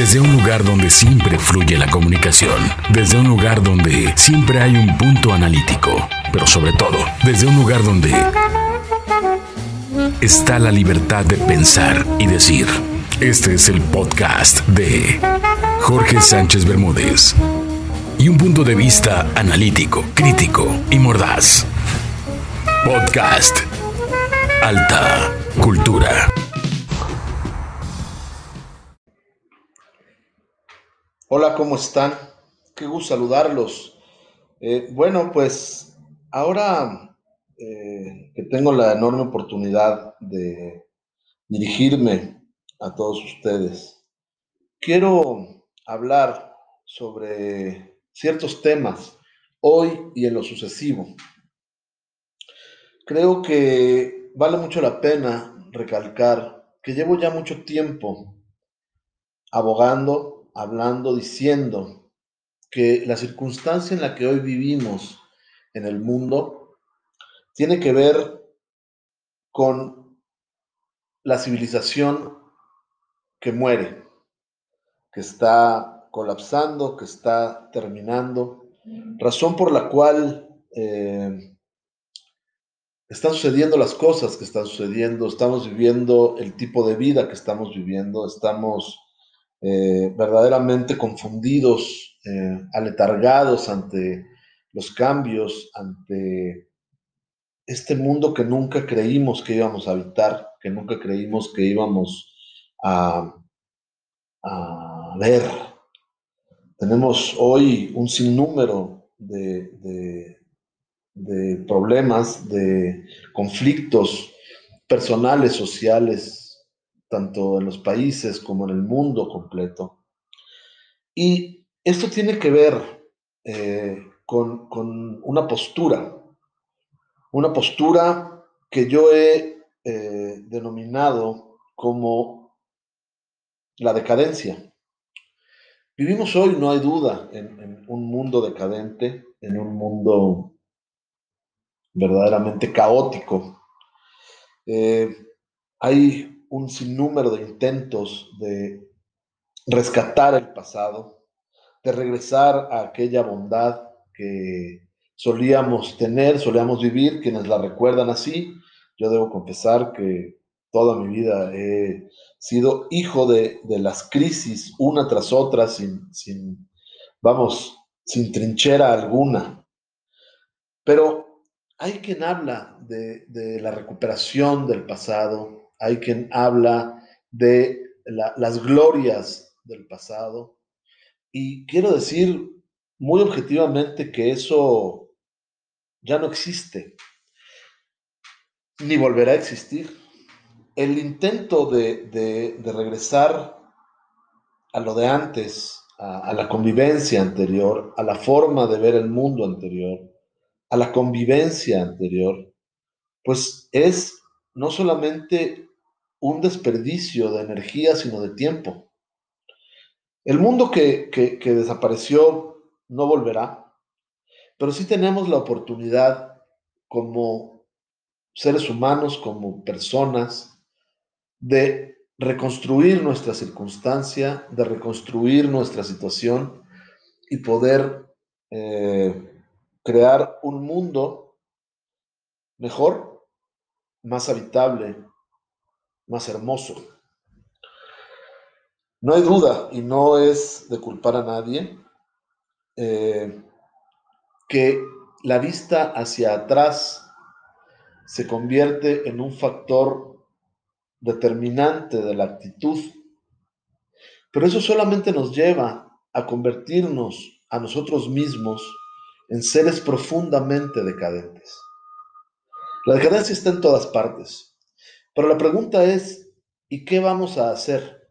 Desde un lugar donde siempre fluye la comunicación. Desde un lugar donde siempre hay un punto analítico. Pero sobre todo, desde un lugar donde está la libertad de pensar y decir. Este es el podcast de Jorge Sánchez Bermúdez. Y un punto de vista analítico, crítico y mordaz. Podcast. Alta Cultura. Hola, ¿cómo están? Qué gusto saludarlos. Eh, bueno, pues ahora eh, que tengo la enorme oportunidad de dirigirme a todos ustedes, quiero hablar sobre ciertos temas hoy y en lo sucesivo. Creo que vale mucho la pena recalcar que llevo ya mucho tiempo abogando hablando, diciendo que la circunstancia en la que hoy vivimos en el mundo tiene que ver con la civilización que muere, que está colapsando, que está terminando, razón por la cual eh, están sucediendo las cosas que están sucediendo, estamos viviendo el tipo de vida que estamos viviendo, estamos eh, verdaderamente confundidos, eh, aletargados ante los cambios, ante este mundo que nunca creímos que íbamos a habitar, que nunca creímos que íbamos a, ver. Tenemos hoy un sinnúmero de, de problemas, de conflictos personales, sociales, tanto en los países como en el mundo completo. Y esto tiene que ver eh, con, una postura, una postura que yo he eh, denominado como la decadencia. Vivimos hoy, no hay duda, en, un mundo decadente, en un mundo verdaderamente caótico. Eh, hay un sinnúmero de intentos de rescatar el pasado, de regresar a aquella bondad que solíamos tener, solíamos vivir, quienes la recuerdan así. Yo debo confesar que toda mi vida he sido hijo de, las crisis una tras otra, sin, sin, vamos, sin trinchera alguna. Pero hay quien habla de, de la recuperación del pasado, hay quien habla de las glorias del pasado. Y quiero decir muy objetivamente que eso ya no existe, ni volverá a existir. El intento de, regresar a lo de antes, a, la convivencia anterior, a la forma de ver el mundo anterior, a la convivencia anterior, pues es no solamente un desperdicio de energía, sino de tiempo. El mundo que, desapareció no volverá, pero sí tenemos la oportunidad como seres humanos, como personas, de reconstruir nuestra circunstancia, de reconstruir nuestra situación y poder eh, crear un mundo mejor, más habitable, más hermoso. No hay duda, y no es de culpar a nadie, eh, que la vista hacia atrás se convierte en un factor determinante de la actitud. Pero eso solamente nos lleva a convertirnos a nosotros mismos en seres profundamente decadentes. La decadencia está en todas partes. Pero la pregunta es, ¿y qué vamos a hacer?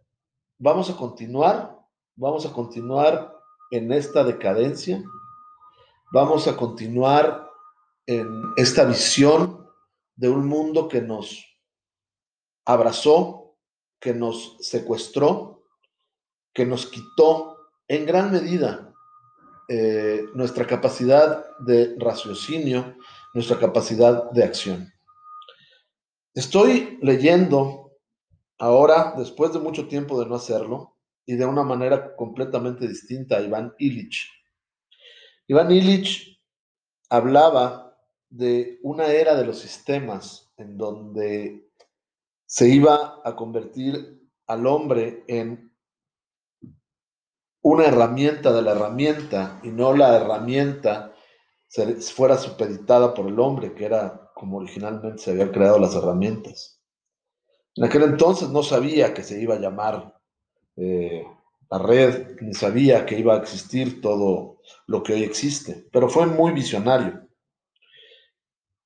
¿Vamos a continuar? ¿Vamos a continuar en esta decadencia? ¿Vamos a continuar en esta visión de un mundo que nos abrazó, que nos secuestró, que nos quitó en gran medida eh, nuestra capacidad de raciocinio, nuestra capacidad de acción? Estoy leyendo ahora, después de mucho tiempo de no hacerlo, y de una manera completamente distinta a Iván Illich. Iván Illich hablaba de una era de los sistemas en donde se iba a convertir al hombre en una herramienta de la herramienta y no la herramienta fuera supeditada por el hombre, que era como originalmente se habían creado las herramientas. En aquel entonces no sabía que se iba a llamar eh, la red, ni sabía que iba a existir todo lo que hoy existe, pero fue muy visionario.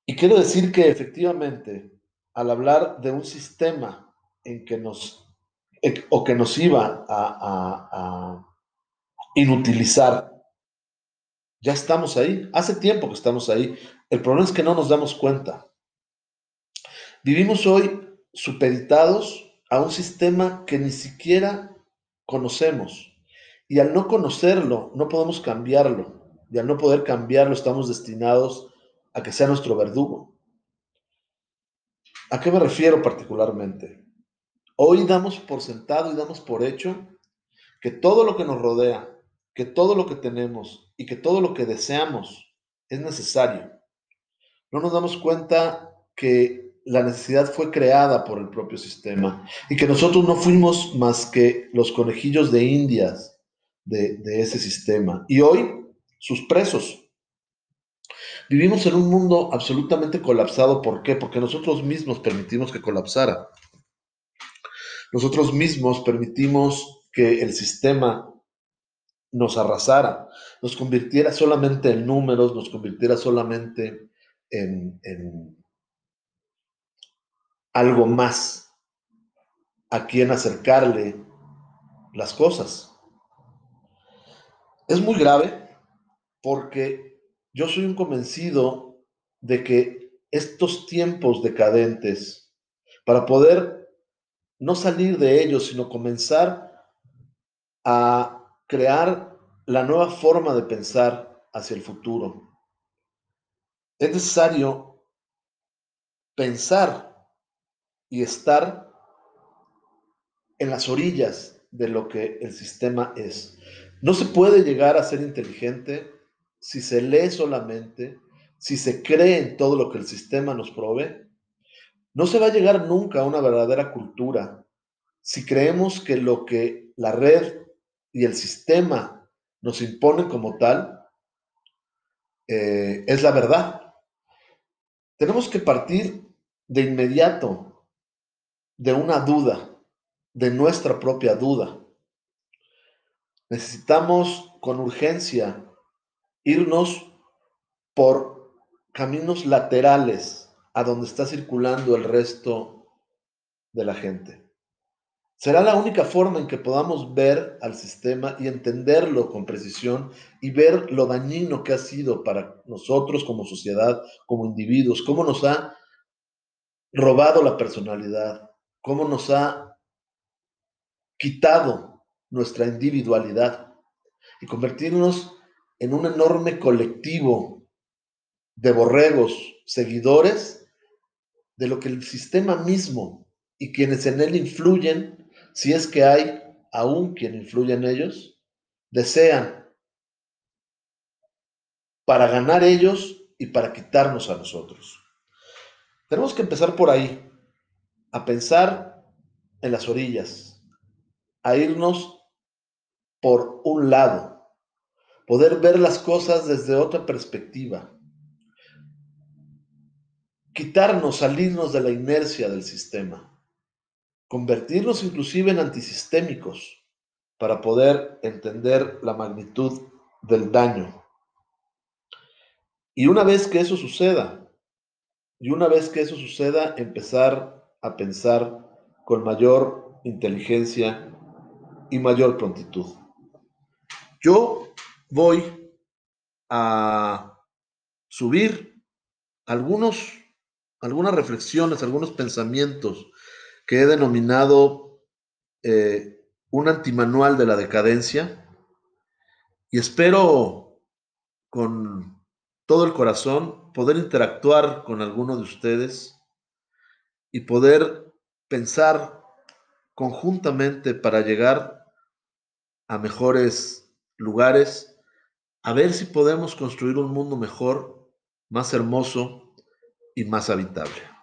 Y quiero decir que efectivamente, al hablar de un sistema en que nos, o que nos iba a, a inutilizar, ya estamos ahí. Hace tiempo que estamos ahí. El problema es que no nos damos cuenta. Vivimos hoy supeditados a un sistema que ni siquiera conocemos. Y al no conocerlo, no podemos cambiarlo. Y al no poder cambiarlo, estamos destinados a que sea nuestro verdugo. ¿A qué me refiero particularmente? Hoy damos por sentado y damos por hecho que todo lo que nos rodea, que todo lo que tenemos y que todo lo que deseamos es necesario. No nos damos cuenta que la necesidad fue creada por el propio sistema y que nosotros no fuimos más que los conejillos de indias de, ese sistema. Y hoy, sus presos. Vivimos en un mundo absolutamente colapsado. ¿Por qué? Porque nosotros mismos permitimos que colapsara. Nosotros mismos permitimos que el sistema nos arrasara, nos convirtiera solamente en números, nos convirtiera solamente en, algo más a quien acercarle las cosas. Es muy grave porque yo soy un convencido de que estos tiempos decadentes, para poder no salir de ellos, sino comenzar a crear la nueva forma de pensar hacia el futuro. Es necesario pensar y estar en las orillas de lo que el sistema es. No se puede llegar a ser inteligente si se lee solamente, si se cree en todo lo que el sistema nos provee. No se va a llegar nunca a una verdadera cultura si creemos que lo que la red y el sistema nos impone como tal, eh, es la verdad. Tenemos que partir de inmediato de una duda, de nuestra propia duda. Necesitamos con urgencia irnos por caminos laterales a donde está circulando el resto de la gente. Será la única forma en que podamos ver al sistema y entenderlo con precisión y ver lo dañino que ha sido para nosotros como sociedad, como individuos, cómo nos ha robado la personalidad, cómo nos ha quitado nuestra individualidad y convertirnos en un enorme colectivo de borregos, seguidores de lo que el sistema mismo y quienes en él influyen si es que hay aún quien influye en ellos, desean para ganar ellos y para quitarnos a nosotros. Tenemos que empezar por ahí, a pensar en las orillas, a irnos por un lado, poder ver las cosas desde otra perspectiva, quitarnos, salirnos de la inercia del sistema convertirnos inclusive en antisistémicos para poder entender la magnitud del daño. Y una vez que eso suceda, y una vez que eso suceda, empezar a pensar con mayor inteligencia y mayor prontitud. Yo voy a subir algunos, algunas reflexiones, algunos pensamientos que he denominado eh, un antimanual de la decadencia y espero con todo el corazón poder interactuar con alguno de ustedes y poder pensar conjuntamente para llegar a mejores lugares, a ver si podemos construir un mundo mejor, más hermoso y más habitable.